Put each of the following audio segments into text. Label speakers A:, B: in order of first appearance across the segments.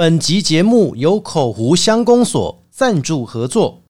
A: 本集节目由口湖乡公所赞助合作。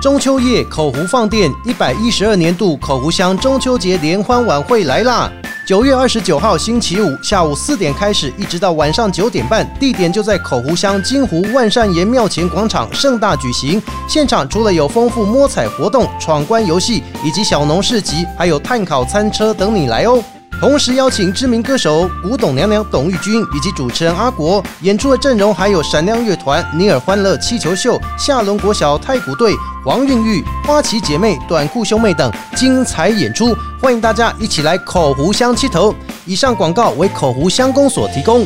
A: 中秋夜，口湖放电一百一十二年度口湖乡中秋节联欢晚会来啦！九月二十九号星期五下午四点开始，一直到晚上九点半，地点就在口湖乡金湖万善爷庙前广场盛大举行。现场除了有丰富摸彩活动、闯关游戏以及小农市集，还有炭烤餐车等你来哦。同时邀请知名歌手古董娘娘董玉君以及主持人阿国演出的阵容，还有闪亮乐团尼尔欢乐气球秀、夏伦国小太鼓队、黄韵玉、花旗姐妹、短裤兄妹等精彩演出，欢迎大家一起来口湖乡七头。以上广告为口湖乡公所提供。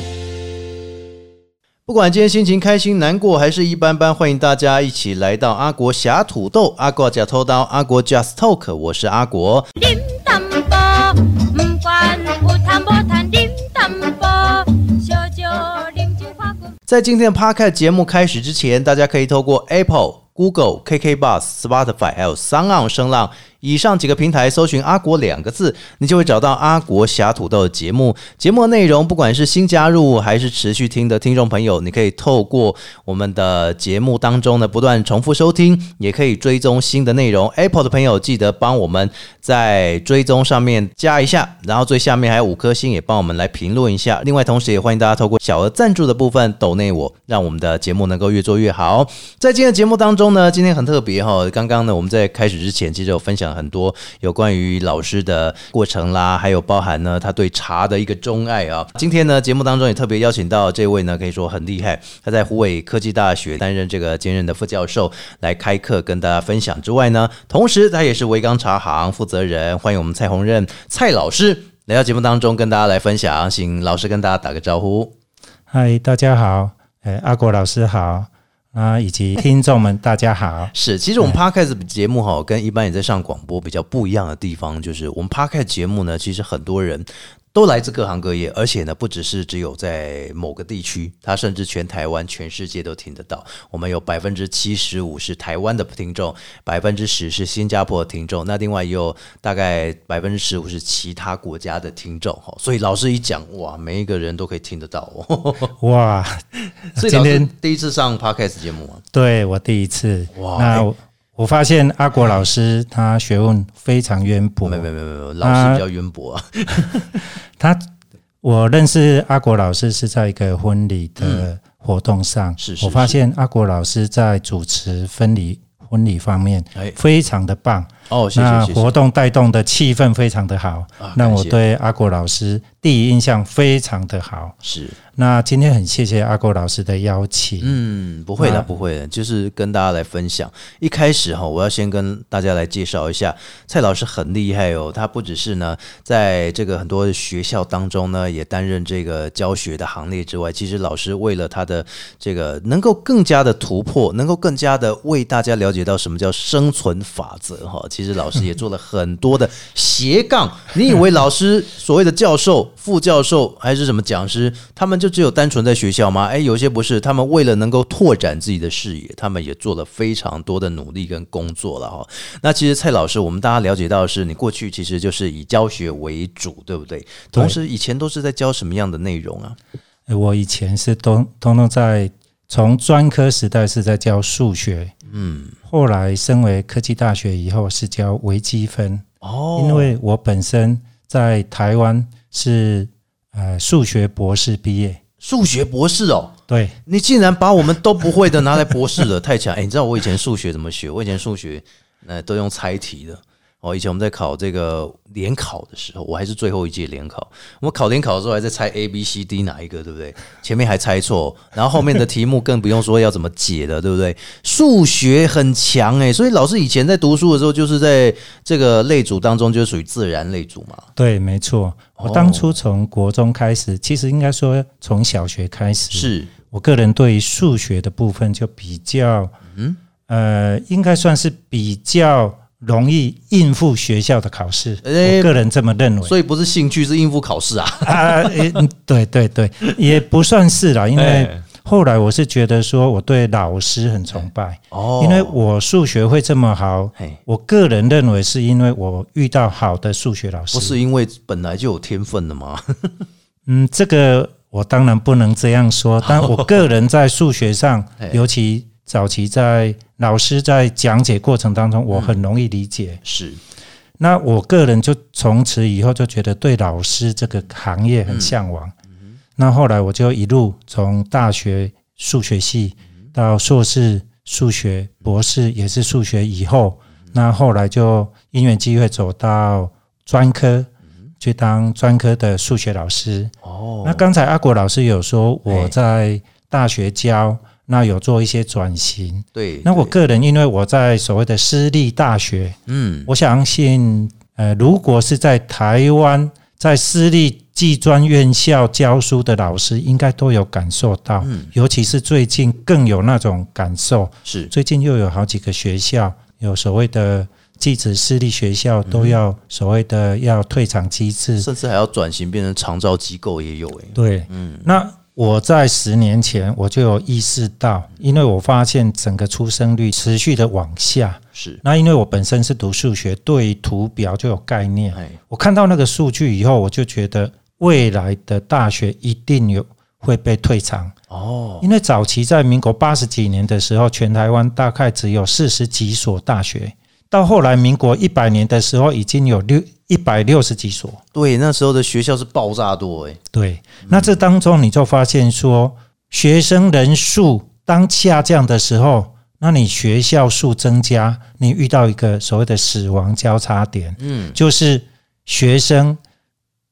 A: 不管今天心情开心、难过还是一般般，欢迎大家一起来到阿国侠土豆、阿国假偷刀、阿国 Just Talk，我是阿国。在今天的 Podcast 节目开始之前，大家可以透过 Apple、Google、KK Bus、Spotify 还有三浪声浪。以上几个平台搜寻“阿国”两个字，你就会找到阿国侠土豆的节目。节目内容，不管是新加入还是持续听的听众朋友，你可以透过我们的节目当中呢，不断重复收听，也可以追踪新的内容。Apple 的朋友记得帮我们在追踪上面加一下，然后最下面还有五颗星，也帮我们来评论一下。另外，同时也欢迎大家透过小额赞助的部分抖内我，让我们的节目能够越做越好。在今天的节目当中中呢，今天很特别哈，刚刚呢我们在开始之前其实有分享。很多有关于老师的过程啦，还有包含呢他对茶的一个钟爱啊。今天呢节目当中也特别邀请到这位呢，可以说很厉害，他在湖北科技大学担任这个兼任的副教授来开课跟大家分享之外呢，同时他也是维冈茶行负责人。欢迎我们蔡宏任蔡老师来到节目当中跟大家来分享，请老师跟大家打个招呼。
B: 嗨，大家好，哎，阿国老师好。啊，以及听众们，大家好。
A: 是，其实我们 podcast 节目哈，跟一般也在上广播比较不一样的地方，就是我们 podcast 节目呢，其实很多人。都来自各行各业，而且呢，不只是只有在某个地区，它甚至全台湾、全世界都听得到。我们有百分之七十五是台湾的听众，百分之十是新加坡的听众，那另外也有大概百分之十五是其他国家的听众哈。所以老师一讲，哇，每一个人都可以听得到哦。哇，所以今天第一次上 podcast 节目吗？
B: 对我第一次。哇，那。我发现阿国老师他学问非常渊博，
A: 没有没有没有，老师比较渊博啊。
B: 他我认识阿国老师是在一个婚礼的活动上，
A: 是是。
B: 我发现阿国老师在主持婚礼婚礼方面，哎，非常的棒
A: 哦。谢谢谢谢。
B: 活动带动的气氛非常的好，那我对阿国老师第一印象非常的好，
A: 是。
B: 那今天很谢谢阿国老师的邀请。
A: 嗯，不会的，不会的，就是跟大家来分享。一开始哈，我要先跟大家来介绍一下，蔡老师很厉害哦。他不只是呢，在这个很多学校当中呢，也担任这个教学的行列之外，其实老师为了他的这个能够更加的突破，能够更加的为大家了解到什么叫生存法则哈，其实老师也做了很多的斜杠。你以为老师所谓的教授、副教授还是什么讲师，他们就只有单纯在学校吗？哎，有些不是，他们为了能够拓展自己的视野，他们也做了非常多的努力跟工作了哈。那其实蔡老师，我们大家了解到的是，你过去其实就是以教学为主，对不对？同时，以前都是在教什么样的内容啊？
B: 我以前是都通通在从专科时代是在教数学，嗯，后来升为科技大学以后是教微积分哦，因为我本身在台湾是。呃，数学博士毕业，
A: 数学博士哦，
B: 对
A: 你竟然把我们都不会的拿来博士了，太强！哎，你知道我以前数学怎么学？我以前数学呃都用猜题的。哦，以前我们在考这个联考的时候，我还是最后一届联考。我们考联考的时候还在猜 A、B、C、D 哪一个，对不对？前面还猜错，然后后面的题目更不用说要怎么解了，对不对？数学很强诶，所以老师以前在读书的时候，就是在这个类组当中，就属于自然类组嘛。
B: 对，没错。我当初从国中开始，其实应该说从小学开始，
A: 是
B: 我个人对于数学的部分就比较，嗯，呃，应该算是比较。容易应付学校的考试，我个人这么认为。
A: 所以不是兴趣，是应付考试啊！啊，
B: 对对对，也不算是啦。因为后来我是觉得说，我对老师很崇拜哦，因为我数学会这么好。我个人认为是因为我遇到好的数学老师，
A: 不是因为本来就有天分的吗？
B: 嗯，这个。我当然不能这样说，但我个人在数学上，尤其早期在老师在讲解过程当中，我很容易理解。
A: 是。
B: 那我个人就从此以后就觉得对老师这个行业很向往。那后来我就一路从大学数学系到硕士数学，博士也是数学，以后那后来就因缘机会走到专科，去当专科的数学老师。
A: 哦，
B: 那刚才阿国老师有说我在大学教，那有做一些转型。
A: 对，
B: 那我个人因为我在所谓的私立大学，
A: 嗯。
B: 我相信，呃，如果是在台湾在私立技专院校教书的老师，应该都有感受到，
A: 嗯。
B: 尤其是最近更有那种感受。
A: 是。
B: 最近又有好几个学校有所谓的技职私立学校都要所谓的要退场机制，
A: 甚至还要转型变成长照机构也有诶。
B: 对，
A: 嗯。
B: 那我在十年前我就有意识到，因为我发现整个出生率持续的往下。
A: 是
B: 那因为我本身是读数学，对图表就有概念。
A: 哎
B: 我看到那个数据以后，我就觉得未来的大学一定有会被退场，
A: 哦
B: 因为早期在民国八十几年的时候，全台湾大概只有四十几所大学，到后来民国一百年的时候，已经有六一百六十几所。
A: 对，那时候的学校是爆炸多诶。
B: 对，那这当中你就发现说，学生人数当下降的时候，那你学校数增加，你遇到一个所谓的死亡交叉点，
A: 嗯，
B: 就是学生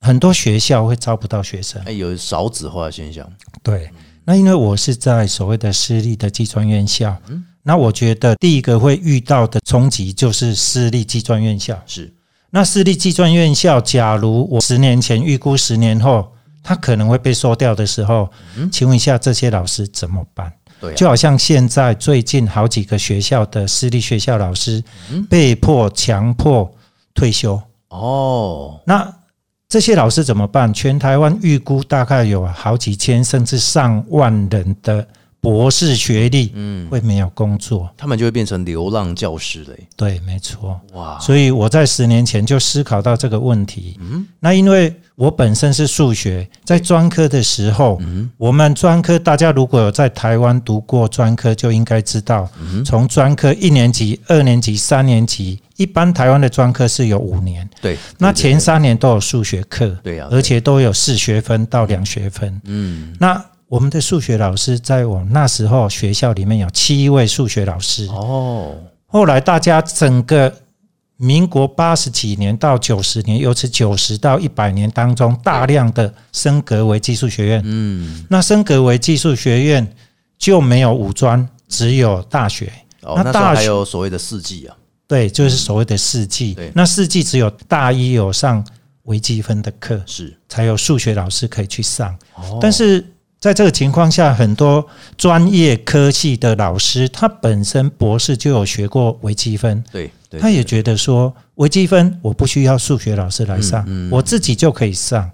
B: 很多学校会招不到学生。
A: 哎，有少子化现象。
B: 对，那因为我是在所谓的私立的技专院校，那我觉得第一个会遇到的冲击就是私立技专院校。
A: 是
B: 那私立技专院校，假如我十年前预估十年后它可能会被收掉的时候，请问一下这些老师怎么办？
A: 对啊，
B: 就好像现在最近好几个学校的私立学校老师被迫强迫退休，
A: 哦，
B: 那这些老师怎么办？全台湾预估大概有好几千甚至上万人的博士学历，
A: 嗯，
B: 会没有工作。
A: 他们就会变成流浪教师嘞。
B: 对，没错。
A: 哇，
B: 所以我在十年前就思考到这个问题。
A: 嗯
B: 那因为我本身是数学，在专科的时候，
A: 嗯
B: 我们专科大家如果有在台湾读过专科，就应该知道，
A: 嗯
B: 从专科一年级、二年级、三年级，一般台湾的专科是有五年，
A: 对，
B: 那前三年都有数学课，
A: 对呀，
B: 而且都有四学分到两学分。
A: 嗯，
B: 那我们的数学老师，在我那时候学校里面有七位数学老师，
A: 哦，
B: 后来大家整个民国八十几年到九十年，尤其九十到一百年当中，大量的升格为技术学院。
A: 嗯，
B: 那升格为技术学院就没有五专，只有大学。
A: 哦，
B: 那大学
A: 有所谓的四季啊，
B: 对，就是所谓的四季
A: 对。
B: 那四季只有大一有上微积分的课，
A: 是，
B: 才有数学老师可以去上。
A: 哦
B: 但是在这个情况下，很多专业科系的老师，他本身博士就有学过微积分，
A: 对对，
B: 他也觉得说微积分我不需要数学老师来上，
A: 嗯嗯
B: 我自己就可以上。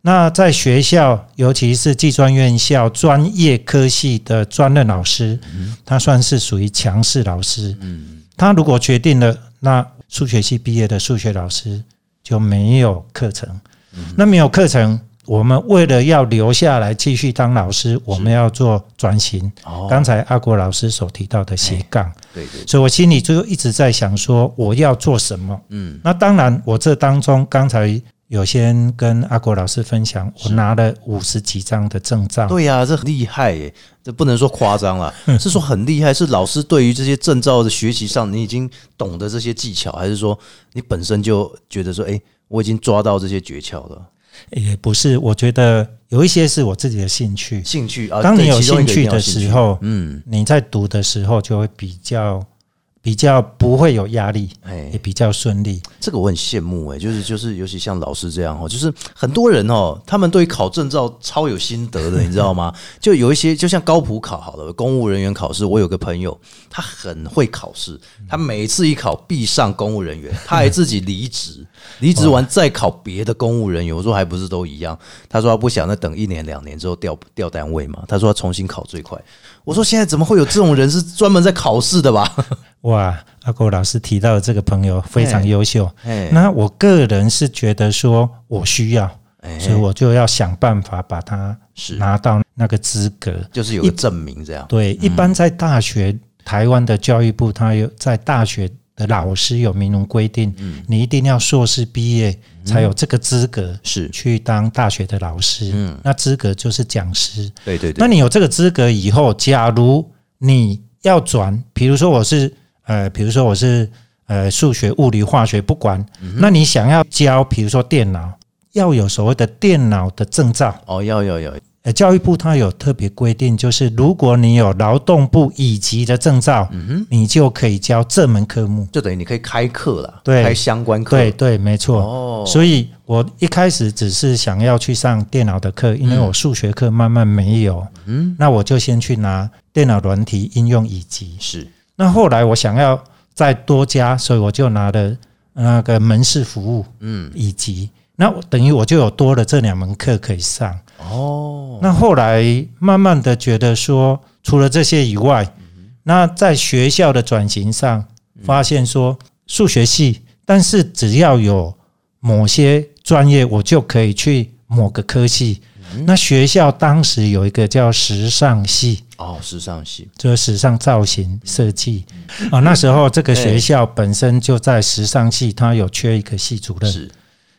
B: 那在学校，尤其是技专院校专业科系的专任老师，他算是属于强势老师。
A: 嗯，
B: 他如果决定了，那数学系毕业的数学老师就没有课程。那没有课程，我们为了要留下来继续当老师，我们要做转型。
A: 哦，
B: 刚才阿国老师所提到的斜杠，
A: 对对，
B: 所以我心里就一直在想说，我要做什么？
A: 嗯，
B: 那当然，我这当中刚才有先跟阿国老师分享，我拿了五十几张的证照。
A: 对呀、这很厉害耶，这不能说夸张啦，是说很厉害。是老师对于这些证照的学习上，你已经懂得这些技巧，还是说你本身就觉得说，哎，我已经抓到这些诀窍了？
B: 也不是，我觉得有一些是我自己的兴趣。
A: 兴趣啊，
B: 当你有兴趣的时，候，
A: 嗯，
B: 你在读的时候就会比较比较不会有压力，
A: 哎
B: 也，比较顺利。
A: 这个我很羡慕哎，就是就是，尤其像老师这样哦，就是很多人哦，他们对于考证照超有心得的，你知道吗？就有一些，就像高普考好了，公务人员考试，我有个朋友，他很会考试，他每次一考必上公务人员，他还自己离职，离职完再考别的公务人员。我说还不是都一样？他说他不想再等一年两年之后调调单位嘛，他说他重新考最快。我说现在怎么会有这种人是专门在考试的吧？
B: 哇，阿国老师提到的这个朋友非常优秀。
A: 哎
B: 那我个人是觉得说，我需要，
A: 哎
B: 所以我就要想办法把它拿到那个资格。
A: 就是有个证明这样。
B: 对，一般在大学，台湾的教育部它有在大学的老师有明文规定，你一定要硕士毕业才有这个资格
A: 是，
B: 去当大学的老师。
A: 嗯
B: 那资格就是讲师。
A: 对对对，
B: 那你有这个资格以后，假如你要转，比如说我是呃，比如说我是呃数学、物理、化学不管，
A: 嗯
B: 那你想要教，比如说电脑，要有所谓的电脑的证照。
A: 哦，要要要，
B: 呃，教育部它有特别规定，就是如果你有劳动部乙级的证照，
A: 嗯
B: 你就可以教这门科目。
A: 就等于你可以开课了，
B: 对
A: 开相关课。
B: 对对，没错。
A: 哦，
B: 所以我一开始只是想要去上电脑的课，因为我数学课慢慢没有，
A: 嗯，
B: 那我就先去拿电脑软体应用乙级。
A: 是
B: 那后来我想要再多加，所以我就拿了那个门市服务
A: 嗯
B: 以及。那我等于我就有多了这两门课可以上。
A: 哦，
B: 那后来慢慢的觉得说，除了这些以外，那在学校的转型上，发现说数学系，但是只要有某些专业，我就可以去某个科系。那学校当时有一个叫时尚系，
A: 哦，时尚系
B: 就是时尚造型设计啊。那时候这个学校本身就在时尚系，它有缺一个系主任，
A: 是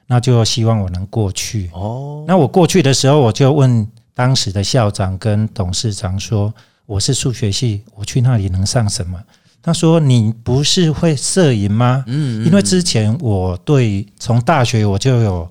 B: 那就希望我能过去。
A: 哦，
B: 那我过去的时候，我就问当时的校长跟董事长说：“我是数学系，我去那里能上什么？”他说：“你不是会摄影吗？
A: 嗯，
B: 因为之前我对从大学我就有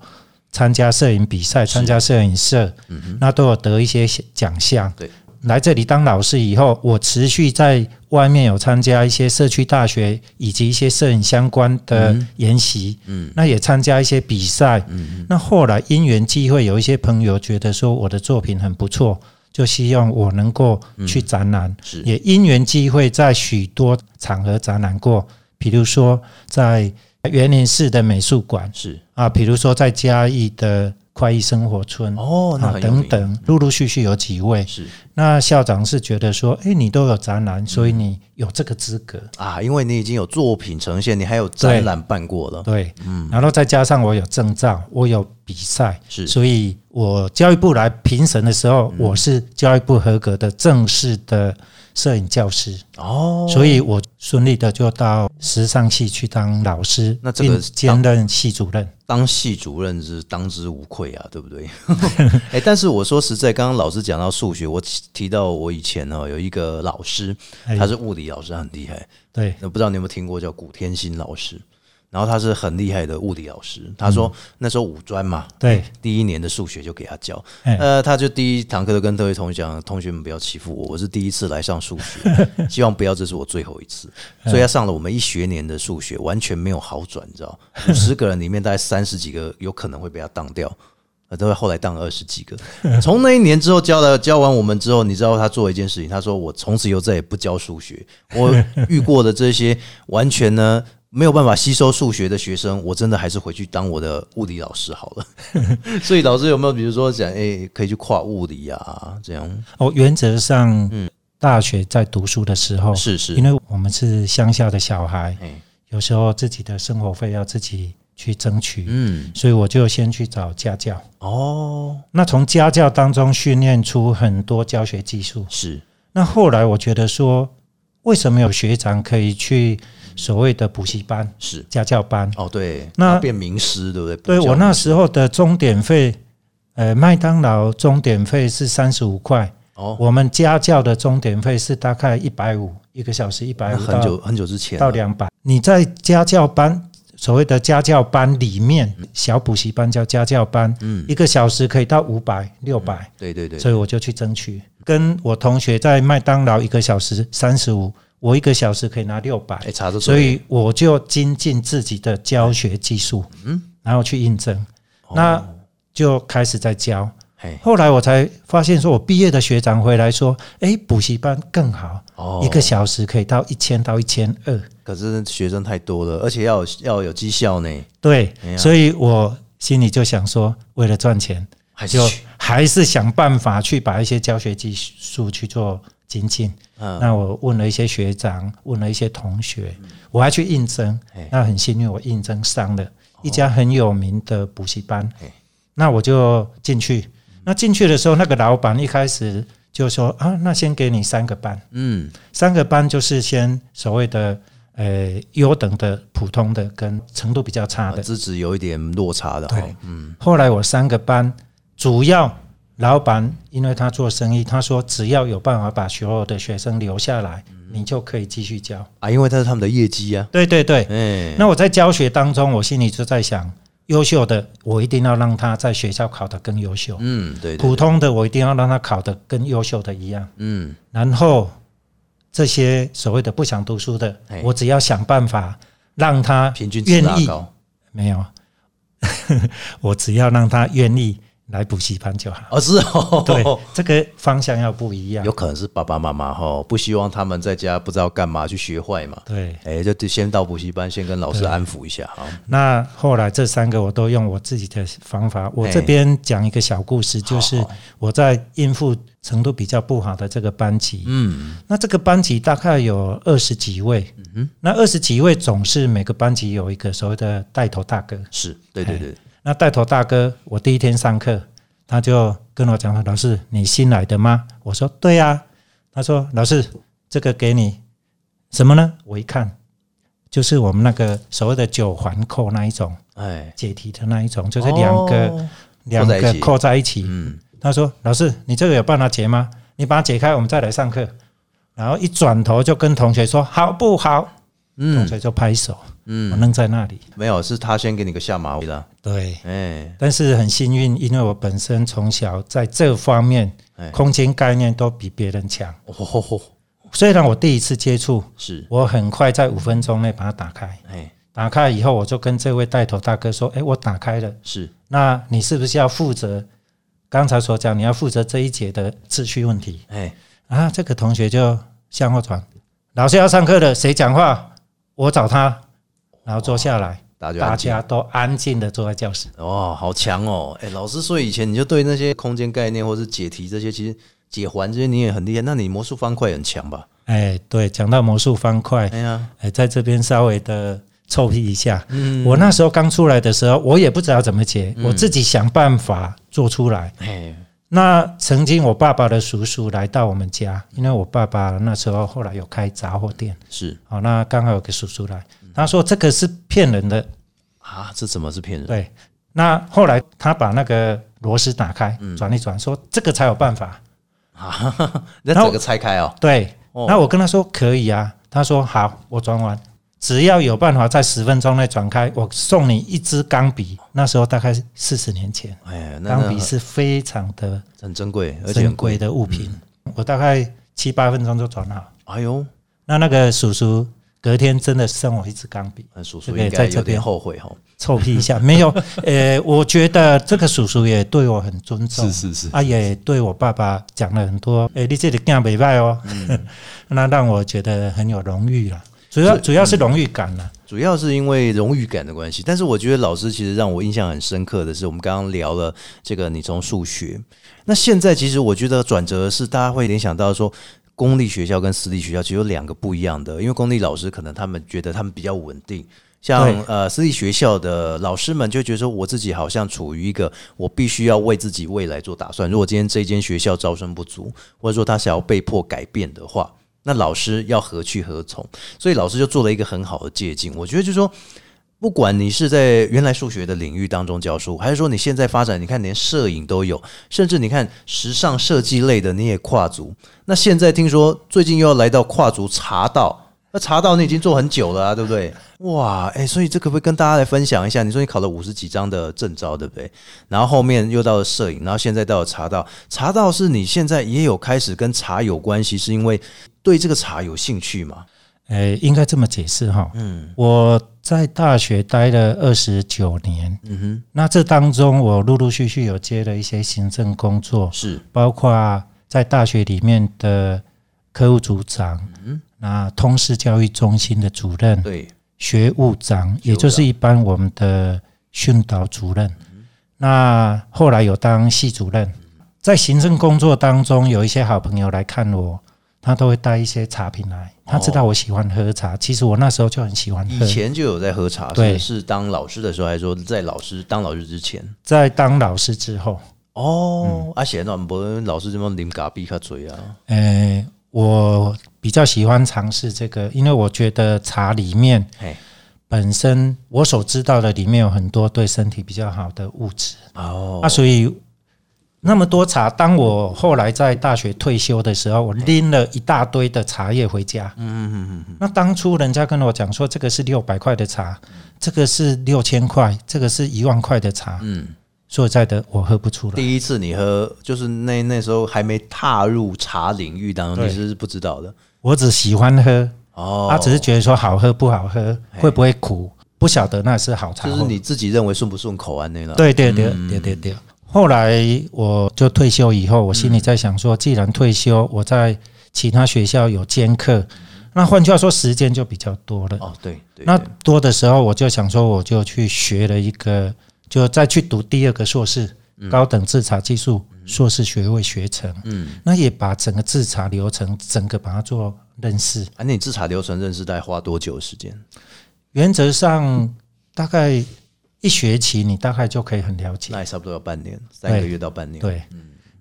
B: 参加摄影比赛，参加摄影社，那都有得一些奖项。
A: 对，
B: 来这里当老师以后，我持续在外面有参加一些社区大学以及一些摄影相关的研习，
A: 嗯，
B: 那也参加一些比赛，
A: 嗯
B: 那后来因缘际会，有一些朋友觉得说我的作品很不错，就希望我能够去展览，
A: 是。
B: 也因缘际会在许多场合展览过，比如说在园林市的美术馆
A: 是。
B: 啊，比如说在嘉义的快意生活村。
A: 哦，那
B: 等等，陆陆续续有几位。
A: 是
B: 那校长是觉得说，诶，你都有展览，所以你有这个资格。
A: 啊，因为你已经有作品呈现，你还有展览办过了，
B: 对，嗯然后再加上我有证照，我有比赛，
A: 是
B: 所以我教育部来评审的时候，我是教育部合格的正式的摄影教师，
A: 哦，
B: 所以我顺利的就到时尚系去当老师，
A: 那这个
B: 兼任系主任。
A: 当系主任是当之无愧啊，对不对？哎、但是我说实在，刚刚老师讲到数学，我提提到我以前呢有一个老师，
B: 哎
A: 他是物理老师，很厉害。
B: 对，
A: 那不知道你有没有听过叫古天心老师？然后他是很厉害的物理老师。他说那时候五专嘛，
B: 对，
A: 第一年的数学就给他教。
B: 哎
A: 呃，他就第一堂课就跟各位同学讲，同学们不要欺负我，我是第一次来上数学，希望不要这是我最后一次。所以他上了我们一学年的数学，完全没有好转，你知道，五十个人里面大概三十几个有可能会被他当掉。呃，都会后来当了二十几个。从那一年之后教了教完我们之后，你知道他做一件事情，他说我从此以后再也不教数学。我遇过的这些完全呢没有办法吸收数学的学生，我真的还是回去当我的物理老师好了。所以老师有没有比如说讲，哎、可以去跨物理啊，这样。
B: 哦，原则上，嗯。大学在读书的时候，
A: 是是。
B: 因，为我们是乡下的小孩，
A: 哎，
B: 有时候自己的生活费要自己去争取，
A: 嗯，
B: 所以我就先去找家教。
A: 哦，
B: 那从家教当中训练出很多教学技术。
A: 是。
B: 那后来我觉得说，为什么有学长可以去所谓的补习班、
A: 是，
B: 家教班？
A: 哦，对，
B: 那
A: 他变名师，对不对？
B: 对我那时候的钟点费，呃，麦当劳钟点费是三十五块，
A: 哦，
B: 我们家教的钟点费是大概一百五，一个小时一百五
A: 很久很久之前
B: 到两百。你在家教班，所谓的家教班里面，小补习班叫家教班，
A: 嗯，
B: 一个小时可以到五百、六百，
A: 对对对，
B: 所以我就去争取。跟我同学在麦当劳一个小时三十五，我一个小时可以拿六百
A: 哎，，查得
B: 所以我就精进自己的教学技术，
A: 嗯，
B: 然后去应征，
A: 哦。
B: 那就开始在教。
A: 嘿，
B: 后来我才发现，说我毕业的学长回来说，诶，补习班更好，
A: 哦。
B: 一个小时可以到一千到一千二。
A: 可是学生太多了，而且要有要有绩效呢，
B: 对
A: 哎，
B: 所以我心里就想说，为了赚钱，就
A: 还是去。
B: 还是想办法去把一些教学技术去做精进。
A: 嗯。
B: 那我问了一些学长，问了一些同学，我还去应征。那很幸运，我应征上了一家很有名的补习班。那我就进去。那进去的时候，那个老板一开始就说啊，那先给你三个班，
A: 嗯，
B: 三个班就是先所谓的呃优等的、普通的跟程度比较差的。
A: 资质有一点落差的
B: 对，嗯，后来我三个班主要老板，因为他做生意，他说只要有办法把所有的学生留下来，你就可以继续教。
A: 啊，因为这是他们的业绩啊，
B: 对对对，
A: 哎，
B: 那我在教学当中，我心里就在想，优秀的我一定要让他在学校考得更优秀，
A: 嗯，对，对
B: 普，通的我一定要让他考得跟优秀的一样。
A: 嗯，
B: 然后这些所谓的不想读书的
A: 哎，
B: 我只要想办法让他
A: 平均值
B: 愿意，
A: 拉高，
B: 没有，我只要让他愿意来补习班就好。
A: 哦，是哦，
B: 对，这个方向要不一样
A: 有。可能是爸爸妈妈哈不希望他们在家不知道干嘛去学坏嘛，
B: 对，
A: 哎，就就先到补习班，先跟老师安抚一下哈。
B: 那后来这三个我都用我自己的方法。我
A: 哎
B: 这边讲一个小故事，就是我在应付程度比较不好的这个班级。
A: 嗯，
B: 那这个班级大概有二十几位，嗯那二十几位总是每个班级有一个所谓的带头大哥。
A: 是对对对，
B: 那带头大哥，我第一天上课，他就跟我讲说：“老师，你新来的吗？”我说：“对呀、他说：“老师，这个给你什么呢？”我一看，就是我们那个所谓的九环扣那一种
A: 哎，
B: 解题的那一种，就是两个、
A: 哦
B: 两个
A: 扣在一起。嗯，
B: 他说：“老师，你这个有办法解吗？你把它解开，我们再来上课。”然后一转头就跟同学说：“好不好？”同
A: 嗯
B: 学就拍手，我
A: 嗯，
B: 愣在那里。
A: 没有，是他先给你个下马威的，
B: 对，
A: 哎，
B: 但是很幸运，因为我本身从小在这方面
A: 哎。
B: 空间概念都比别人强。
A: 哦，
B: 虽然我第一次接触，
A: 是，
B: 我很快在五分钟内把它打开。
A: 哎，
B: 打开以后，我就跟这位带头大哥说：“哎，我打开了，
A: 是，
B: 那你是不是要负责刚才所讲，你要负责这一节的秩序问题？
A: 哎，？”
B: 啊，这个同学就向后转，老师要上课了，谁讲话？我找他，然后坐下来，大
A: 大家大
B: 家都安静的坐在教室。
A: 哦，好强哦！哎，老师说以前你就对那些空间概念或是解题这些，其实解环这些你也很厉害，那你魔术方块很强吧？
B: 哎，对，讲到魔术方块，
A: 哎呀，
B: 哎，在这边稍微的臭屁一下。
A: 嗯，
B: 我那时候刚出来的时候，我也不知道怎么解，我自己想办法做出来。
A: 哎，
B: 那曾经我爸爸的叔叔来到我们家，因为我爸爸那时候后来有开杂货店，
A: 是
B: 好，那刚好有个叔叔来，他说这个是骗人的，
A: 啊，这怎么是骗人？
B: 对。那后来他把那个螺丝打开，转一转，说这个才有办法啊。
A: 那整个拆开哦，
B: 对，
A: 哦
B: 那我跟他说可以啊，他说好，我转完，只要有办法在十分钟内转开，我送你一支钢笔。那时候大概四十年前，钢笔是非常的
A: 很珍贵，而且
B: 珍
A: 贵。
B: 的物品，我大概七八分钟就转好。
A: 哎呦，
B: 那那个叔叔隔天真的送我一支钢笔，
A: 那叔叔应该有点后悔哈。
B: 臭屁一下没有？呃，我觉得这个叔叔也对我很尊重，
A: 是是是，
B: 啊，也对我爸爸讲了很多。诶，你这里干没败哦，
A: 嗯
B: 那让我觉得很有荣誉了。主要主要是荣誉感了。
A: 主要是因为荣誉感的关系，但是我觉得老师其实让我印象很深刻的是，我们刚刚聊了这个你从数学，那现在其实我觉得转折是大家会联想到说。公立学校跟私立学校其实有两个不一样的，因为公立老师可能他们觉得他们比较稳定，像呃私立学校的老师们就觉得说，我自己好像处于一个我必须要为自己未来做打算。如果今天这间学校招生不足，或者说他想要被迫改变的话，那老师要何去何从？所以老师就做了一个很好的借鉴。我觉得就是说，不管你是在原来数学的领域当中教书，还是说你现在发展，你看连摄影都有，甚至你看时尚设计类的你也跨足。那现在听说最近又要来到跨足茶道。那茶道你已经做很久了啊，对不对？哇，哎、所以这可不可以跟大家来分享一下？你说你考了五十几张的证照，对不对？然后后面又到了摄影，然后现在到了茶道。茶道是你现在也有开始跟茶有关系，是因为对这个茶有兴趣吗？
B: 诶，应该这么解释哈。嗯，我在大学待了二十九年，
A: 嗯哼，
B: 那这当中我陆陆续续有接了一些行政工作，
A: 是。
B: 包括在大学里面的科务组长，嗯那通识教育中心的主任，
A: 对，
B: 学务长，也就是一般我们的训导主任。那后来有当系主任，在行政工作当中，有一些好朋友来看我，他都会带一些茶品来。他知道我喜欢喝茶，其实我那时候就很喜欢喝。
A: 以前就有在喝茶，
B: 对
A: 是是当老师的时候，还是说在老师当老师之前？
B: 在当老师之后，
A: 哦，啊，显然不老师这么啉咖啡较嘴啊，
B: 诶，我比较喜欢尝试这个，因为我觉得茶里面
A: 嘿，
B: 本身我所知道的里面有很多对身体比较好的物质。
A: 哦，
B: 啊，所以那么多茶，当我后来在大学退休的时候，我拎了一大堆的茶叶回家。嗯嗯嗯嗯。那当初人家跟我讲说，这个是六百块的茶，这个是六千块，这个是一万块的茶。
A: 嗯，
B: 说实在的，我喝不出来。
A: 第一次你喝，就是那那时候还没踏入茶领域当中，
B: 对
A: 你是不知道的
B: 我只喜欢喝，
A: 哦。
B: 他只是觉得说好喝不好喝，会不会苦，不晓得那是好茶。
A: 就是你自己认为顺不顺口啊那个。，
B: 对对对对对对。后来我就退休以后，我心里在想说，既然退休，我在其他学校有兼课，那换句话说，时间就比较多了。
A: 哦，对对，
B: 那多的时候，我就想说，我就去学了一个，就再去读第二个硕士，高等制茶技术硕士学位学程。
A: 嗯，
B: 那也把整个制茶流程，整个把它做认识。
A: 啊，那你制茶流程认识大概花多久的时间？
B: 原则上大概一学期，你大概就可以很了解。
A: 那也差不多要半年，三个月到半年。
B: 对，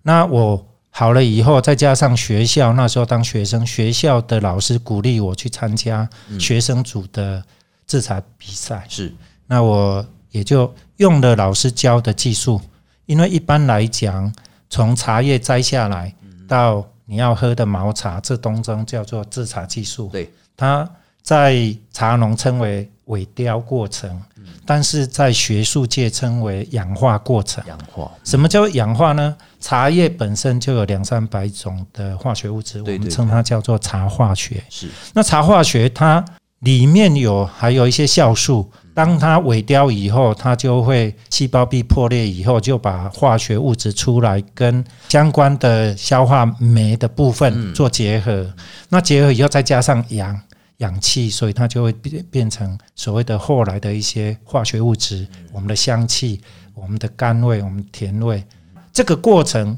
B: 那我好了以后，再加上学校那时候当学生，学校的老师鼓励我去参加学生组的制茶比赛，
A: 是。
B: 那我也就用了老师教的技术，因为一般来讲，从茶叶摘下来到你要喝的毛茶，这东中叫做制茶技术。
A: 对，
B: 它在茶农称为萎凋过程，但是在学术界称为氧化过程。
A: 氧化。
B: 什么叫氧化呢？茶叶本身就有两三百种的化学物质，我们称它叫做茶化学。
A: 是
B: 那茶化学它里面有还有一些酵素，当它萎凋以后，它就会细胞壁破裂以后，就把化学物质出来跟相关的消化酶的部分做结合。那结合以后再加上氧。氧气，所以它就会变变成所谓的后来的一些化学物质，我们的香气、我们的甘味、我们的甜味。这个过程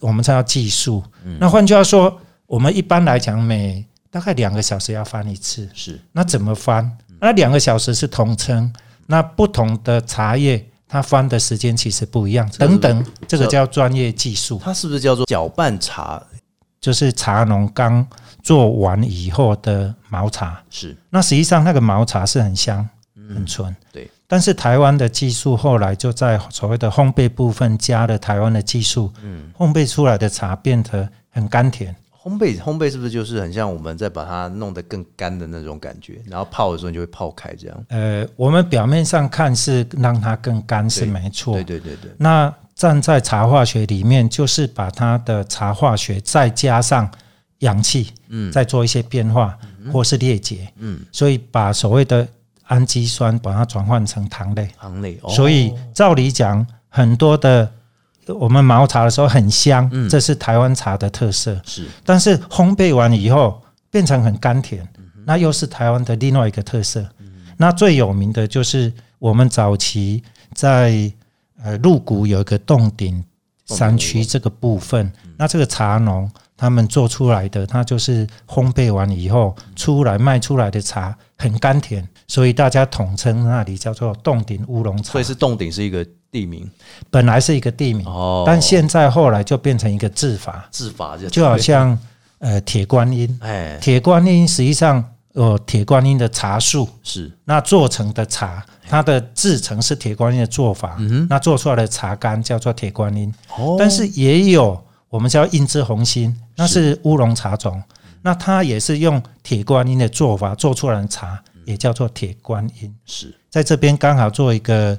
B: 我们才要计数。那换句话说，我们一般来讲每大概两个小时要翻一次。
A: 是
B: 那怎么翻？那两个小时是统称，那不同的茶叶它翻的时间其实不一样，等等，这个叫专业技术，
A: 它是不是叫做搅拌茶？
B: 就是茶农刚做完以后的毛茶。
A: 是
B: 那实际上那个毛茶是很香、很纯，
A: 对。
B: 但是台湾的技术后来就在所谓的烘焙部分加了台湾的技术，
A: 嗯，
B: 烘焙出来的茶变得很甘甜。
A: 烘焙烘焙是不是就是很像我们在把它弄得更干的那种感觉？然后泡的时候你就会泡开这样。
B: 呃，我们表面上看是让它更干是
A: 对
B: 没错，
A: 对对对对，
B: 那站在茶化学里面，就是把它的茶化学再加上氧气，
A: 嗯。
B: 再做一些变化，或是裂解，
A: 嗯，
B: 所以把所谓的氨基酸把它转换成糖类。
A: 糖类。哦。
B: 所以照理讲，很多的我们毛茶的时候很香，
A: 嗯。
B: 这是台湾茶的特色。
A: 是。
B: 但是烘焙完以后变成很甘甜，
A: 嗯
B: 那又是台湾的另外一个特色。嗯。那最有名的就是我们早期在呃鹿谷有一个洞顶山区这个部分，
A: 嗯。
B: 那这个茶农他们做出来的，它就是烘焙完以后出来卖出来的茶很甘甜，所以大家统称那里叫做洞顶乌龙茶。
A: 所以。是洞顶是一个地名。
B: 本来是一个地名，
A: 哦，
B: 但现在后来就变成一个字法，
A: 制法就
B: 就好像呃铁观音。
A: 哎。
B: 铁观音实际上有铁观音的茶树，
A: 是。
B: 那做成的茶，它的制成是铁观音的做法，那做出来的茶干叫做铁观音。
A: 哦。
B: 但是也有我们叫印制红心，那是乌龙茶种，那它也是用铁观音的做法做出来的茶，也叫做铁观音。
A: 是
B: 在这边刚好做一个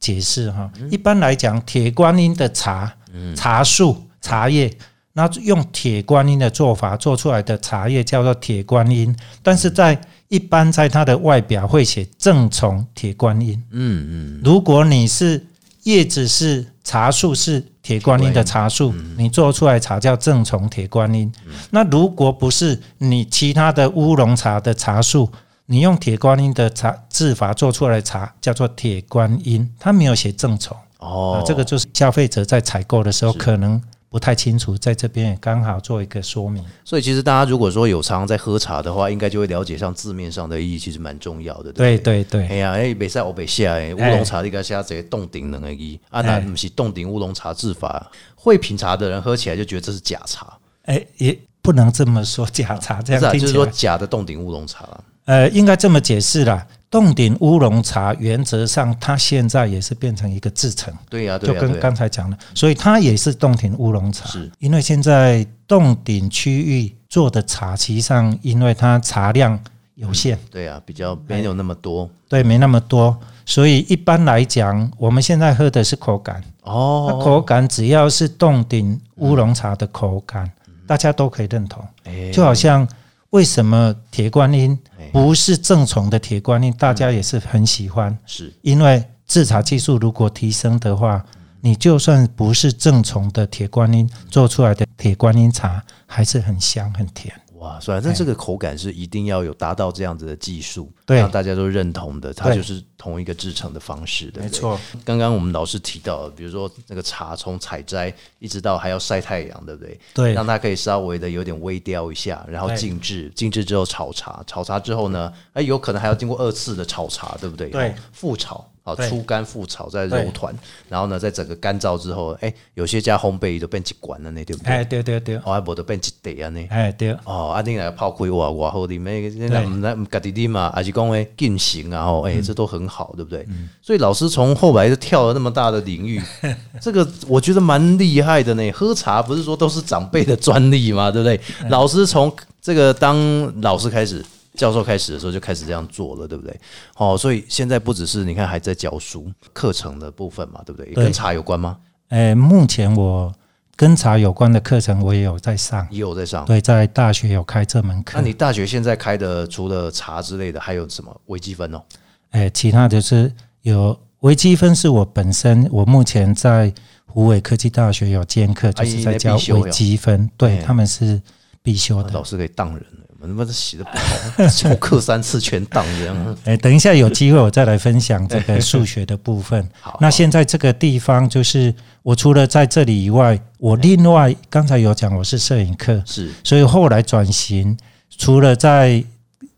B: 解释哈。一般来讲，铁观音的茶、茶树、茶叶，那用铁观音的做法做出来的茶叶叫做铁观音，但是在一般在它的外表会写正从铁观音。
A: 嗯嗯
B: 如果你是叶子是茶树是铁观音的茶树，你做出来茶叫正从铁观音。那如果不是你其他的乌龙茶的茶树，你用铁观音的茶制法做出来的茶叫做铁观音，它没有写正从。
A: 哦
B: 啊，，这个就是消费者在采购的时候可能不太清楚，在这边也刚好做一个说明。
A: 所以其实大家如果说有常常在喝茶的话，应该就会了解上字面上的意义，其实蛮重要的。
B: 对
A: 对
B: 对对，
A: 哎呀，哎，北塞欧北下，哎，乌龙茶你该下这冻顶能而已啊，那不是冻顶乌龙茶制法，会品茶的人喝起来就觉得这是假茶，
B: 哎，也不能这么说假茶，这样
A: 是啊，就是说假的冻顶乌龙茶啦。
B: 呃，应该这么解释啦。冻顶乌龙茶原则上，它现在也是变成一个制成，
A: 对呀，
B: 就跟刚才讲的，所以它也是洞顶乌龙茶。
A: 是
B: 因为现在洞顶区域做的茶，实际上因为它茶量有限，
A: 对呀，比较没有那么多
B: 对，没那么多，所以一般来讲，我们现在喝的是口感。那
A: 哦。
B: 口感只要是洞顶乌龙茶的口感，大家都可以认同。
A: 哎
B: 就好像为什么铁观音
A: 哎
B: 不是正宗的铁观音，大家也是很喜欢，
A: 是。
B: 因为制茶技术如果提升的话，你就算不是正宗的铁观音做出来的铁观音茶，还是很香很甜。
A: 哇，反正这个口感是一定要有达到这样子的技术，
B: 对
A: 让大家都认同的，它就是同一个制成的方式，对不对
B: 没错。
A: 刚刚我们老师提到，比如说那个茶从采摘一直到还要晒太阳，对不对？
B: 对
A: 让它可以稍微的有点微雕一下，然后静置，静置之后炒茶，炒茶之后呢，哎，有可能还要经过二次的炒茶，对不对？
B: 对
A: 哦，复炒。好，出干复炒再揉团，然后呢，在整个干燥之后，哎，有些加烘焙就变一管了呢，对不对？
B: 哎，对对对，
A: 哦，还无就变一袋啊呢。
B: 哎对，
A: 哦，啊，你来泡开哇，哇好啉，诶，那唔那唔家己啉嘛，还是讲诶进行啊，吼，诶，这都很好，对不对？所以老师从后来就跳了那么大的领域，这个我觉得蛮厉害的呢。喝茶不是说都是长辈的专利嘛，对不对？老师从这个当老师开始。教授开始的时候就开始这样做了，对不对？哦，所以现在不只是你看还在教书课程的部分嘛，对不对？
B: 对
A: 跟茶有关吗？
B: 哎，目前我跟茶有关的课程我也有在上，
A: 也有在上。
B: 对，在大学有开这门课
A: 那。你大学现在开的除了茶之类的，还有什么微积分哦？
B: 哎，其他就是有微积分是我本身，我目前在湖北科技大学有兼课，就是在教微积分，对
A: 哎
B: 他们是必修的。
A: 老师可以当人了，我他妈的写的不好，重课三次全当这样。
B: 哎，等一下有机会我再来分享这个数学的部分。
A: 好，
B: 那现在这个地方就是我除了在这里以外，我另外刚才有讲我是摄影课，
A: 是。
B: 所以后来转型，除了在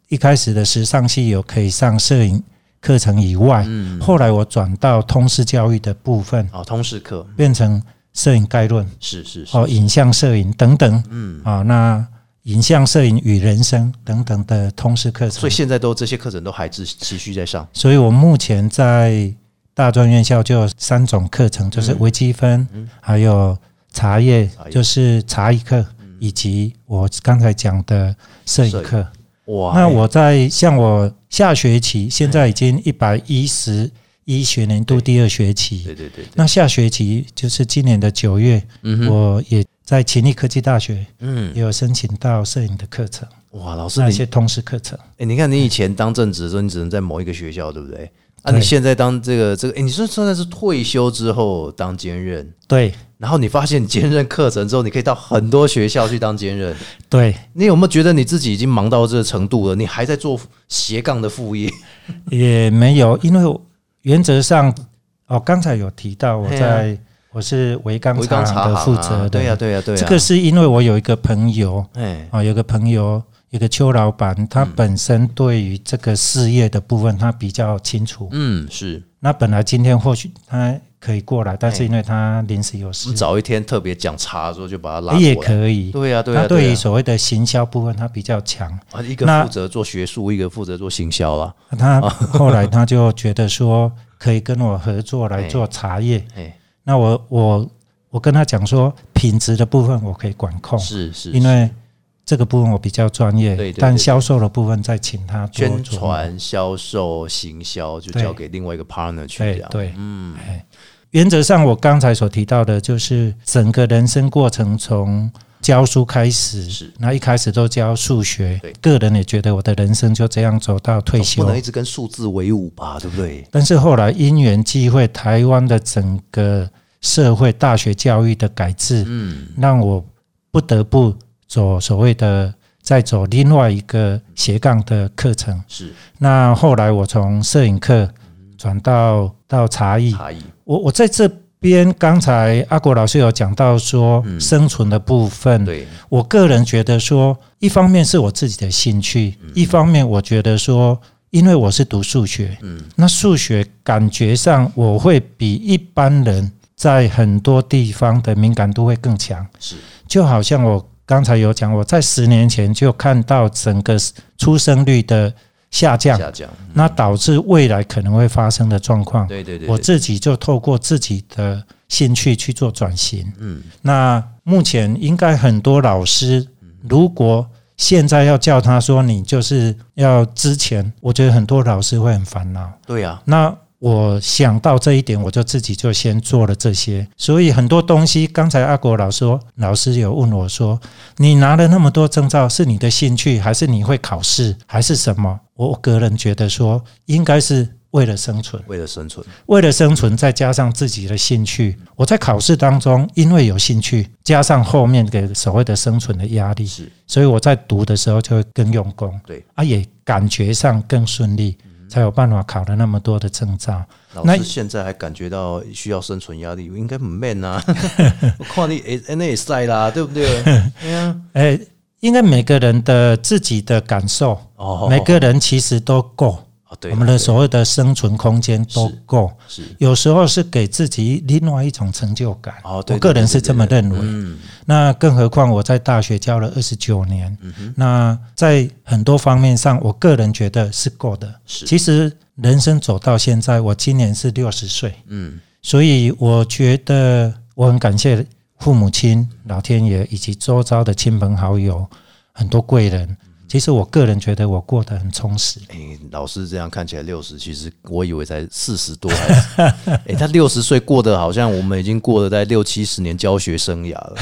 B: 一开始的时尚系有可以上摄影课程以外，
A: 嗯，
B: 后来我转到通识教育的部分，
A: 哦，通识课。
B: 变成摄影概论、
A: 是是是，
B: 哦，影像摄影等等。
A: 嗯，
B: 啊、那影像摄影与人生等等的通识课程。
A: 所以现在都这些课程都还持持续在上。
B: 所以我目前在大专院校就有三种课程，就是微积分，还有茶叶就是茶艺课，以及我刚才讲的摄影课。
A: 哇，
B: 那我在像我下学期现在已经 一百一十一学年度第二学期，
A: 对对对对，
B: 那下学期就是今年的九月，
A: 嗯，
B: 我也在勤力科技大学
A: 嗯，
B: 也有申请到摄影的课程，
A: 哇，老师
B: 那些通识课程。
A: 哎，你看你以前当正职的时候，你只能在某一个学校，对不对？啊，你现在当这个这个，哎，你说现在是退休之后当兼任，
B: 对
A: 然后你发现兼任课程之后，你可以到很多学校去当兼任。
B: 对，
A: 你有没有觉得你自己已经忙到这个程度了？你还在做斜杠的副业？
B: 也没有，因为原则上哦，刚才有提到我在我是维钢
A: 维钢
B: 茶行的负责的，
A: 对呀、对呀、对呀、
B: 这个是因为我有一个朋友
A: 哎，
B: 啊、有个朋友，有个邱老板，他本身对于这个事业的部分他比较清楚。
A: 嗯，是
B: 那本来今天或许他可以过来，但是因为他临时有事
A: 我们，早一天特别讲茶的时候就把他拉过来。
B: 也可以。
A: 对呀、对呀、
B: 他对于所谓的行销部分，他比较强。
A: 啊，一个
B: 那
A: 负责做学术，一个负责做行销啦。
B: 他 后来他就觉得说，可以跟我合作来做茶叶。
A: 哎，
B: 那我我我跟他讲说，品质的部分我可以管控，
A: 是是，
B: 因为这个部分我比较专业，
A: 对对对
B: 但销售的部分再请他做
A: 宣。传、销售、行销就
B: 对
A: 交给另外一个 partner 去这样。
B: 对对，嗯，原则上我刚才所提到的，就是整个人生过程从教书开始，
A: 是
B: 那一开始都教数学
A: 对，
B: 个人也觉得我的人生就这样走到退休
A: 总不。能一直跟数字为伍吧，对不对？
B: 但是后来因缘际会，台湾的整个社会大学教育的改制，
A: 嗯，
B: 让我不得不走所谓的再走另外一个斜杠的课程。
A: 是嗯
B: 那后来我从摄影课转到到茶艺，
A: 茶艺。
B: 我我在这边刚才阿国老师有讲到说生存的部分，
A: 对，
B: 我个人觉得说，一方面是我自己的兴趣，一方面我觉得说，因为我是读数学，嗯，那数学感觉上我会比一般人在很多地方的敏感度会更强，
A: 是，
B: 就好像我刚才有讲，我在十年前就看到整个出生率的下降，
A: 下降，
B: 那导致未来可能会发生的状况。
A: 对对对，
B: 我自己就透过自己的兴趣去做转型。
A: 嗯，
B: 那目前应该很多老师，如果现在要叫他说你就是要之前，我觉得很多老师会很烦恼。
A: 对呀，
B: 那我想到这一点，我就自己就先做了这些。所以很多东西，刚才阿国老师说，老师有问我说，你拿了那么多证照，是你的兴趣，还是你会考试，还是什么？我个人觉得说，应该是为了生存。
A: 为了生存，
B: 为了生存，再加上自己的兴趣，我在考试当中，因为有兴趣，加上后面的所谓的生存的压力，
A: 是，
B: 所以我在读的时候就会更用功，
A: 对，
B: 啊，也感觉上更顺利，才有办法考了那么多的证照。
A: 老
B: 那
A: 师现在还感觉到需要生存压力，应该很 man 啊！我看你 N A 赛啦，对不对？对呀，
B: 哎，应该每个人的自己的感受，
A: 哦，
B: 每个人其实都够，
A: 哦，对，
B: 我们的所谓的生存空间都够。
A: 是
B: 有时候是给自己另外一种成就感。
A: 哦，对
B: 我个人是这么认为。
A: 嗯，
B: 那更何况我在大学教了二十九年，那在很多方面上，我个人觉得是够的。
A: 是
B: 其实人生走到现在，我今年是六十岁，
A: 嗯，
B: 所以我觉得我很感谢父母亲、老天爷以及周遭的亲朋好友，很多贵人。其实我个人觉得我过得很充实。
A: 哎，老师这样看起来六十，其实我以为才四十多，还是 哎，他六十岁过得好像我们已经过了在六七十年教学生涯了，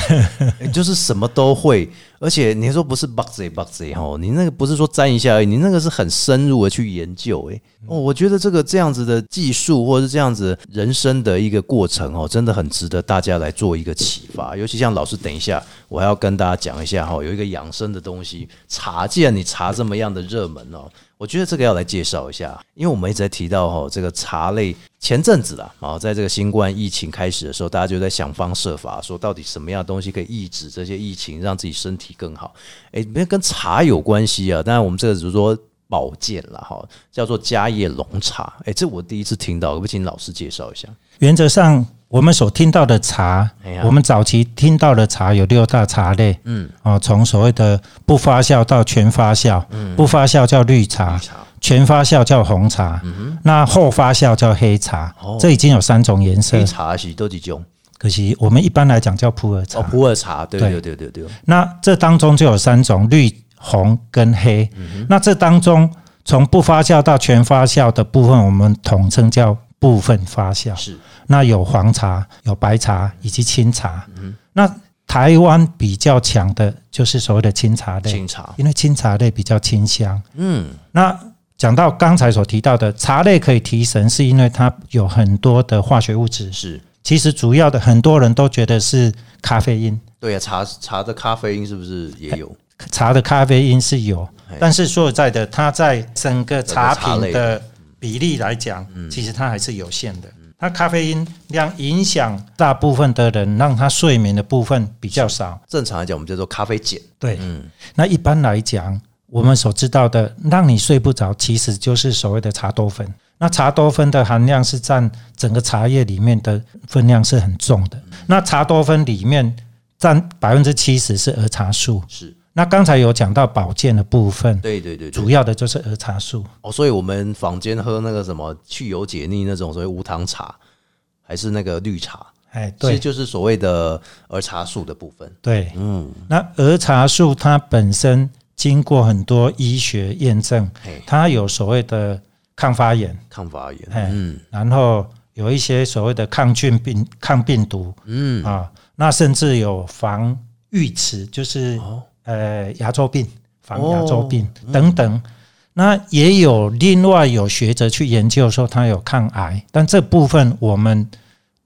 A: 就是什么都会，而且你说不是 b u g z b u g z 哈，你那个不是说沾一下而已，你那个是很深入的去研究，哎，哦，我觉得这个这样子的技术或者是这样子人生的一个过程哦，真的很值得大家来做一个启发，尤其像老师，等一下我还要跟大家讲一下哈，有一个养生的东西茶，既然你茶这么样的热门哦。我觉得这个要来介绍一下，因为我们一直在提到哈，这个茶类前阵子啦，啊，在这个新冠疫情开始的时候，大家就在想方设法说，到底什么样的东西可以抑制这些疫情，让自己身体更好？诶，没跟茶有关系啊，当然我们这个只是说保健了哈，叫做家叶龙茶。诶，这我第一次听到，可不请老师介绍一下？
B: 原则上，我们所听到的茶，
A: 哎
B: 我们早期听到的茶有六大茶类，
A: 嗯，
B: 哦，从所谓的不发酵到全发酵，嗯不发酵叫绿茶，
A: 茶
B: 全发酵叫红茶，那后发酵叫黑茶，
A: 哦
B: 这已经有三种颜色
A: 黑。茶是都几种？
B: 可惜我们一般来讲叫普洱茶，
A: 哦，普洱茶，对对
B: 对
A: 对对对，
B: 那这当中就有三种绿、红跟黑。
A: 嗯
B: 那这当中从不发酵到全发酵的部分，我们统称叫部分发酵。
A: 是
B: 那有黄茶、有白茶以及青茶。
A: 嗯
B: 那台湾比较强的就是所谓的清茶类，
A: 清茶，
B: 因为清茶类比较清香。
A: 嗯，
B: 那讲到刚才所提到的茶类可以提神，是因为它有很多的化学物质。
A: 是
B: 其实主要的很多人都觉得是咖啡因，
A: 对啊，茶茶的咖啡因是不是也有？
B: 茶的咖啡因是有，但是说实在的，它在整个茶品的比例来讲，其实它还是有限的。它咖啡因量影响大部分的人，让他睡眠的部分比较少。
A: 正常来讲，我们叫做咖啡碱。
B: 对，
A: 嗯，
B: 那一般来讲，我们所知道的让你睡不着，其实就是所谓的茶多酚。那茶多酚的含量是占整个茶叶里面的分量是很重的。那茶多酚里面占百分之七十是儿茶素。
A: 是
B: 那刚才有讲到保健的部分，
A: 对对对对
B: 主要的就是儿茶素。
A: 哦，所以我们坊间喝那个什么去油解腻那种所谓无糖茶，还是那个绿茶，
B: 哎，
A: 其实
B: 对
A: 就是所谓的儿茶素的部分。
B: 对，
A: 嗯，
B: 那儿茶素它本身经过很多医学验证，它有所谓的抗发炎，
A: 抗发炎。
B: 哎
A: 嗯。
B: 然后有一些所谓的抗菌病、抗病毒。
A: 嗯，
B: 啊，那甚至有防预齿，就是
A: 哦。
B: 呃牙周病、防牙周病
A: 哦
B: 等等。那也有另外有学者去研究说它有抗癌，但这部分我们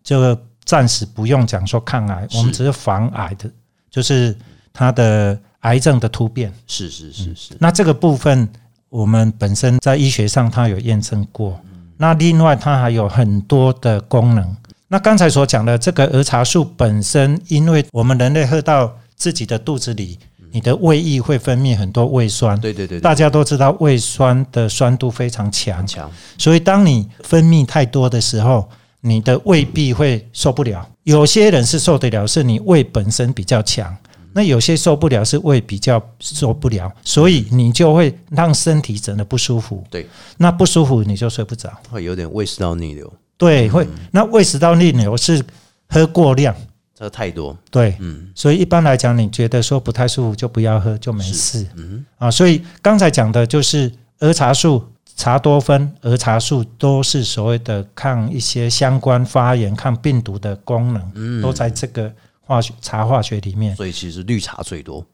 B: 就暂时不用讲说抗癌，我们只是防癌的，就是它的癌症的突变。
A: 是是是是，
B: 那这个部分我们本身在医学上它有验证过。那另外它还有很多的功能，那刚才所讲的这个儿茶素本身，因为我们人类喝到自己的肚子里，你的胃液会分泌很多胃酸。
A: 对对对，
B: 大家都知道胃酸的酸度非常强，
A: 强，
B: 所以当你分泌太多的时候，你的胃壁会受不了。有些人是受得了，是你胃本身比较强；那有些受不了，是胃比较受不了，所以你就会让身体整的不舒服。
A: 对，
B: 那不舒服你就睡不着。
A: 会有点胃食道逆流，
B: 对，会。那胃食道逆流是喝过量，
A: 喝太多。
B: 对，
A: 嗯，
B: 所以一般来讲，你觉得说不太舒服就不要喝，就没事。
A: 嗯，
B: 啊，所以刚才讲的就是儿茶素、茶多酚、儿茶素都是所谓的抗一些相关发炎、抗病毒的功能，
A: 嗯
B: 都在这个化学茶化学里面。
A: 所以其实绿茶最多。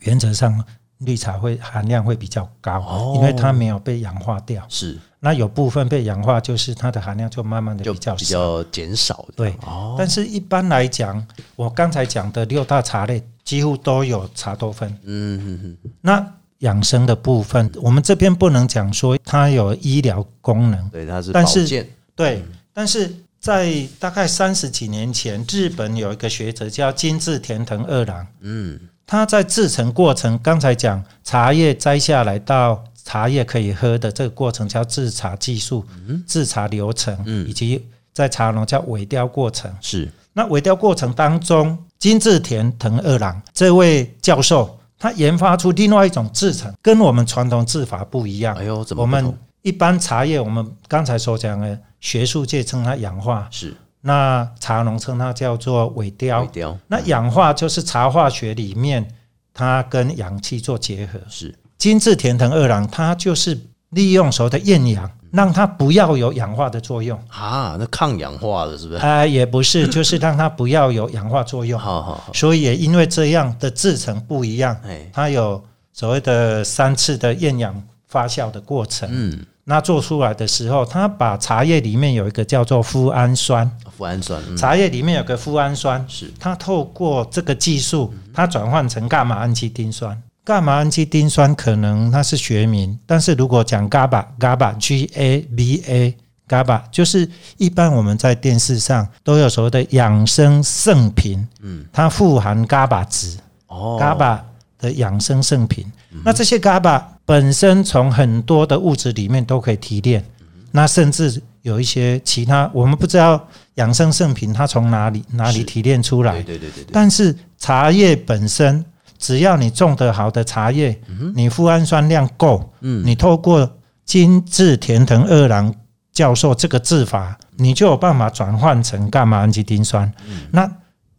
B: 原则上，绿茶会含量会比较高，
A: 哦
B: 因为它没有被氧化掉。
A: 是，
B: 那有部分被氧化，就是它的含量就慢慢的
A: 就
B: 比较少。
A: 比较减少的。
B: 对，
A: 哦，
B: 但是一般来讲，我刚才讲的六大茶类几乎都有茶多酚。
A: 嗯哼哼，
B: 那养生的部分，我们这边不能讲说它有医疗功能，
A: 对，它是
B: 但是
A: 保健，
B: 对，但是在大概三十几年前，日本有一个学者叫金治田藤二郎，
A: 嗯，
B: 他在制成过程，刚才讲茶叶摘下来到茶叶可以喝的这个过程叫制茶技术、制茶流程，
A: 嗯
B: 以及在茶农叫萎凋过程。
A: 是，
B: 那萎凋过程当中，金治田藤二郎这位教授，他研发出另外一种制成，跟我们传统制法不一样。
A: 哎呦，怎么
B: 我们一般茶叶，我们刚才所讲的学术界称它氧化，
A: 是
B: 那茶农称它叫做萎凋。
A: 萎凋，
B: 那氧化就是茶化学里面它跟氧气做结合。
A: 是
B: 金治田藤二郎，它就是利用所谓的厌氧，让它不要有氧化的作用。
A: 啊，那抗氧化的是不是？
B: 呃，也不是，就是让它不要有氧化作用。
A: 好好好，
B: 所以也因为这样的制成不一样，
A: 哎，
B: 它有所谓的三次的厌氧发酵的过程。
A: 嗯，
B: 那做出来的时候，它把茶叶里面有一个叫做麩胺酸，
A: 脯氨酸，嗯，
B: 茶叶里面有个麩胺酸，
A: 是。
B: 它透过这个技术，它转换成伽马氨基丁酸。伽马氨基丁酸可能它是学名，但是如果讲 GABA GABA G A B A GABA，就是一般我们在电视上都有所谓的养生圣品，
A: 嗯，
B: 它富含 GABA 值
A: 哦
B: ，GABA 的养生圣品。那这些 GABA 本身从很多的物质里面都可以提炼，那甚至有一些其他我们不知道养生圣品它从哪里哪里提炼出来。
A: 对，对对对。对，
B: 但是茶叶本身，只要你种得好的茶叶，你富氨酸量够，
A: 嗯。
B: 你透过金治田藤二郎教授这个制法，你就有办法转换成伽马氨基丁酸。那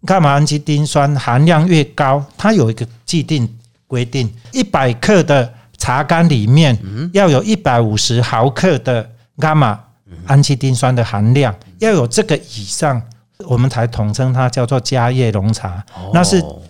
B: 伽马氨基丁酸含量越高，它有一个既定规定，一百克的茶干里面要有一百五十毫克的伽马氨基丁酸的含量，要有这个以上，我们才统称它叫做家叶浓茶。那是
A: 哦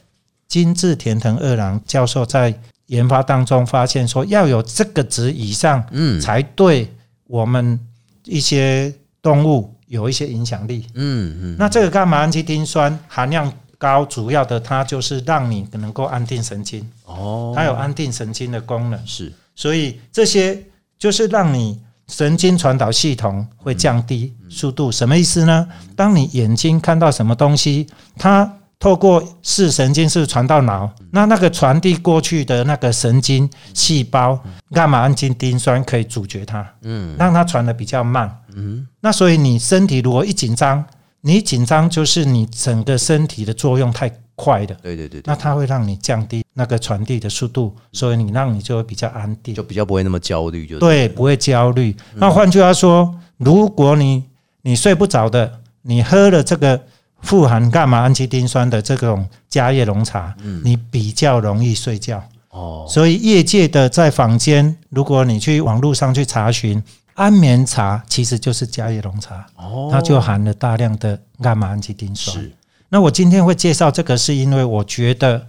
B: 金治田藤二郎教授在研发当中发现说，要有这个值以上，
A: 嗯
B: 才对我们一些动物有一些影响力。
A: 嗯嗯，
B: 那这个伽马氨基丁酸含量高，主要的它就是让你能够安定神经，
A: 哦，
B: 它有安定神经的功能，
A: 是。
B: 所以这些就是让你神经传导系统会降低速度。什么意思呢？当你眼睛看到什么东西，它透过视神经是传到脑，那那个传递过去的那个神经细胞，伽马氨基丁酸可以阻绝它，
A: 嗯。
B: 让它传的比较慢。
A: 嗯。
B: 那所以你身体如果一紧张，你一紧张就是你整个身体的作用太快了，
A: 对对对对。
B: 那，它会让你降低那个传递的速度，所以你让你就会比较安定，
A: 就比较不会那么焦虑，就
B: 对，不会焦虑。那换句话说，如果你你睡不着的，你喝了这个富含伽马氨基丁酸的这种加叶龙茶，你比较容易睡觉。
A: 哦，
B: 所以业界的在坊间，如果你去网络上去查询，安眠茶其实就是加叶龙茶，
A: 哦，
B: 它就含了大量的伽马氨基丁酸。
A: 是。
B: 那我今天会介绍这个，是因为我觉得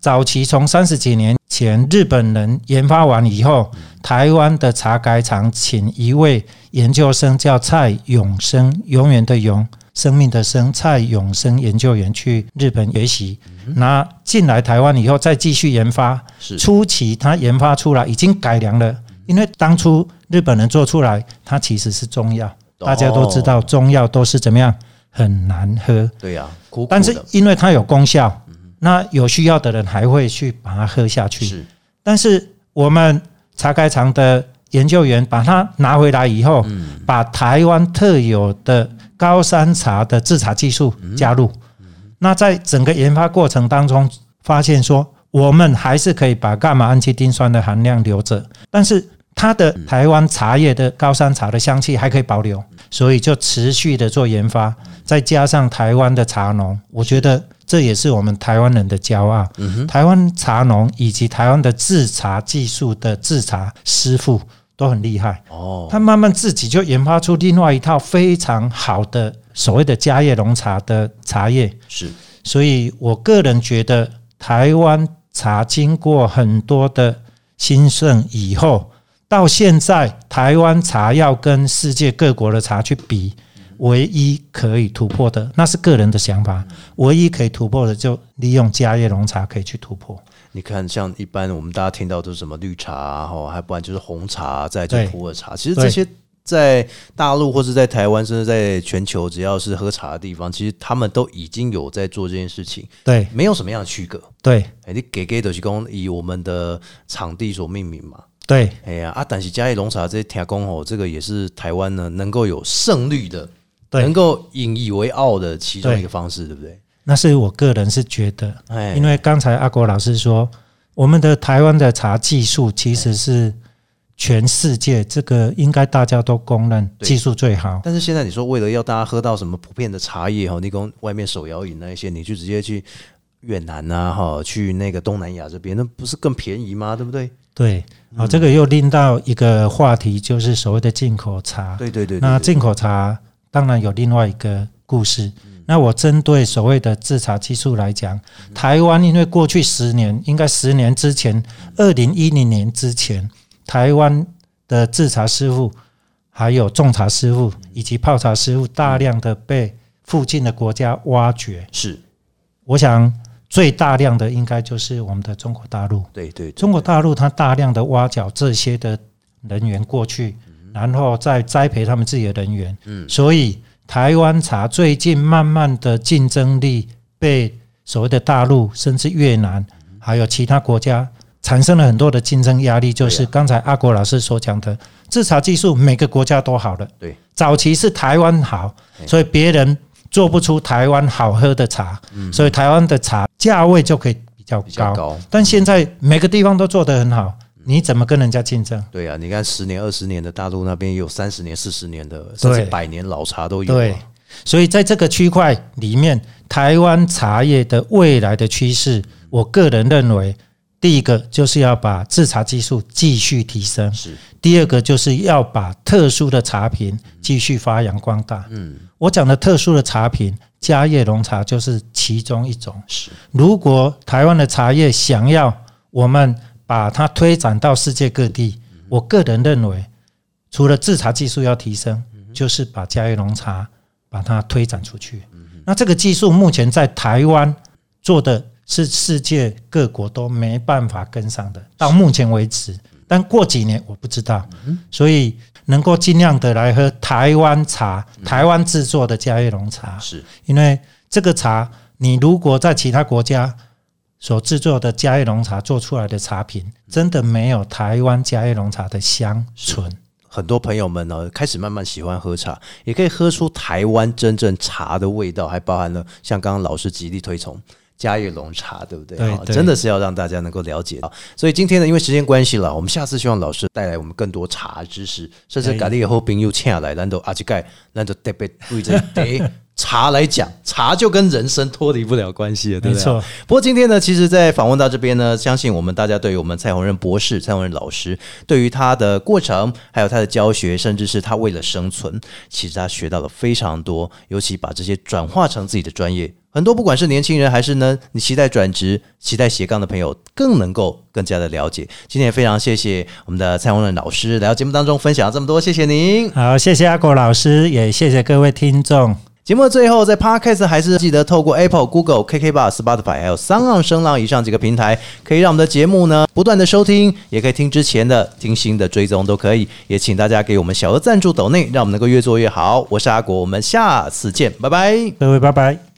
B: 早期从三十几年前日本人研发完以后，台湾的茶改厂请一位研究生叫蔡永生，永远的永，生命的生，蔡永生研究员去日本学习，那进来台湾以后再继续研发，
A: 是。
B: 初期他研发出来已经改良了，因为当初日本人做出来，它其实是中药，大家都知道中药都是怎么样很难喝。
A: 对呀、苦苦
B: 但是因为它有功效，那有需要的人还会去把它喝下去。
A: 是
B: 但是我们茶改厂的研究员把它拿回来以后，把台湾特有的高山茶的制茶技术加入。那在整个研发过程当中，发现说我们还是可以把伽马氨基丁酸的含量留着，但是它的台湾茶叶的高山茶的香气还可以保留，所以就持续的做研发，再加上台湾的茶农，我觉得这也是我们台湾人的骄傲。台湾茶农以及台湾的制茶技术的制茶师傅都很厉害，
A: 哦，
B: 他慢慢自己就研发出另外一套非常好的所谓的家叶龙茶的茶叶。
A: 是
B: 所以我个人觉得，台湾茶经过很多的兴盛以后，到现在台湾茶要跟世界各国的茶去比，唯一可以突破的，那是个人的想法。唯一可以突破的，就利用嘉叶龙茶可以去突破。
A: 你看，像一般我们大家听到都是什么绿茶啊，哈，还不然就是红茶，再来就是普洱茶。其实这些在大陆或是在台湾，甚至在全球，只要是喝茶的地方，其实他们都已经有在做这件事情，
B: 对
A: 没有什么样的区隔。
B: 对
A: 哎，你给给的是讲以我们的场地所命名嘛。
B: 对
A: 哎呀啊，但是嘉义龙茶这些天公吼，这个也是台湾呢能够有胜率的，
B: 对
A: 能够引以为傲的其中一个方式，对不对？
B: 那是我个人是觉得，
A: 哎，
B: 因为刚才阿国老师说，我们的台湾的茶技术其实是全世界这个应该大家都公认技术最好。
A: 但是现在你说为了要大家喝到什么普遍的茶叶哈，你跟外面手摇饮那一些，你就直接去越南啊哈，去那个东南亚这边，那不是更便宜吗？对不对？
B: 对，
A: 嗯
B: 好、这个又拎到一个话题，就是所谓的进口茶。
A: 对对对对对
B: 那进口茶当然有另外一个故事。
A: 嗯
B: 那我针对所谓的制茶技术来讲，台湾因为过去十年，应该十年之前，二零一零年之前，台湾的制茶师傅、还有种茶师傅以及泡茶师傅，大量的被附近的国家挖掘。
A: 是，
B: 我想最大量的应该就是我们的中国大陆。
A: 对对对
B: 中国大陆它大量的挖角这些的人员过去，然后再栽培他们自己的人员。嗯，所以台湾茶最近慢慢的竞争力被所谓的大陆甚至越南还有其他国家产生了很多的竞争压力，就是刚才阿国老师所讲的制茶技术，每个国家都好了。
A: 对，
B: 早期是台湾好，所以别人做不出台湾好喝的茶，所以台湾的茶价位就可以比较
A: 比较
B: 高。但现在每个地方都做得很好，你怎么跟人家竞争？
A: 对啊，你看十年、二十年的大陆那边也有三十年、四十年的，甚至百年老茶都有、
B: 所以在这个区块里面，台湾茶叶的未来的趋势，我个人认为，第一个就是要把制茶技术继续提升，
A: 是
B: 第二个就是要把特殊的茶品继续发扬光大。
A: 嗯，
B: 我讲的特殊的茶品，嘉叶龙茶就是其中一种。
A: 是
B: 如果台湾的茶叶想要我们把它推展到世界各地，我个人认为，除了制茶技术要提升，就是把嘉叶龙茶把它推展出去。那这个技术目前在台湾做的是世界各国都没办法跟上的，到目前为止。但过几年我不知道，所以能够尽量的来喝台湾茶，台湾制作的嘉叶龙茶。
A: 是，
B: 因为这个茶，你如果在其他国家所制作的嘉叶龙茶做出来的茶品，真的没有台湾嘉叶龙茶的香醇。
A: 很多朋友们呢开始慢慢喜欢喝茶，也可以喝出台湾真正茶的味道，还包含了像刚刚老师极力推崇。嘉叶龙茶，对不对？
B: 对对
A: 真的是要让大家能够了解到。所以今天呢，因为时间关系了，我们下次希望老师带来我们更多茶知识，甚至
B: 可以
A: 改了以后朋友请来，难道阿吉盖，难道特别贵这得茶来讲，茶就跟人生脱离不了关系了，对不对？
B: 没错，
A: 不过今天呢，其实，在访问到这边呢，相信我们大家对于我们蔡宏仁博士、蔡宏仁老师，对于他的过程，还有他的教学，甚至是他为了生存，其实他学到了非常多，尤其把这些转化成自己的专业。很多不管是年轻人还是呢，你期待转职、期待斜杠的朋友，更能够更加的了解。今天也非常谢谢我们的蔡宏仁老师来到节目当中分享这么多，谢谢您。
B: 好，谢谢阿果老师，也谢谢各位听众。
A: 节目的最后，在 Podcast 还是记得透过 Apple、Google、KK Bar、Spotify 还有三浪声浪以上几个平台，可以让我们的节目呢不断的收听，也可以听之前的、听新的追踪都可以。也请大家给我们小额赞助抖内，让我们能够越做越好。我是阿国，我们下次见，拜拜。
B: 各位拜拜。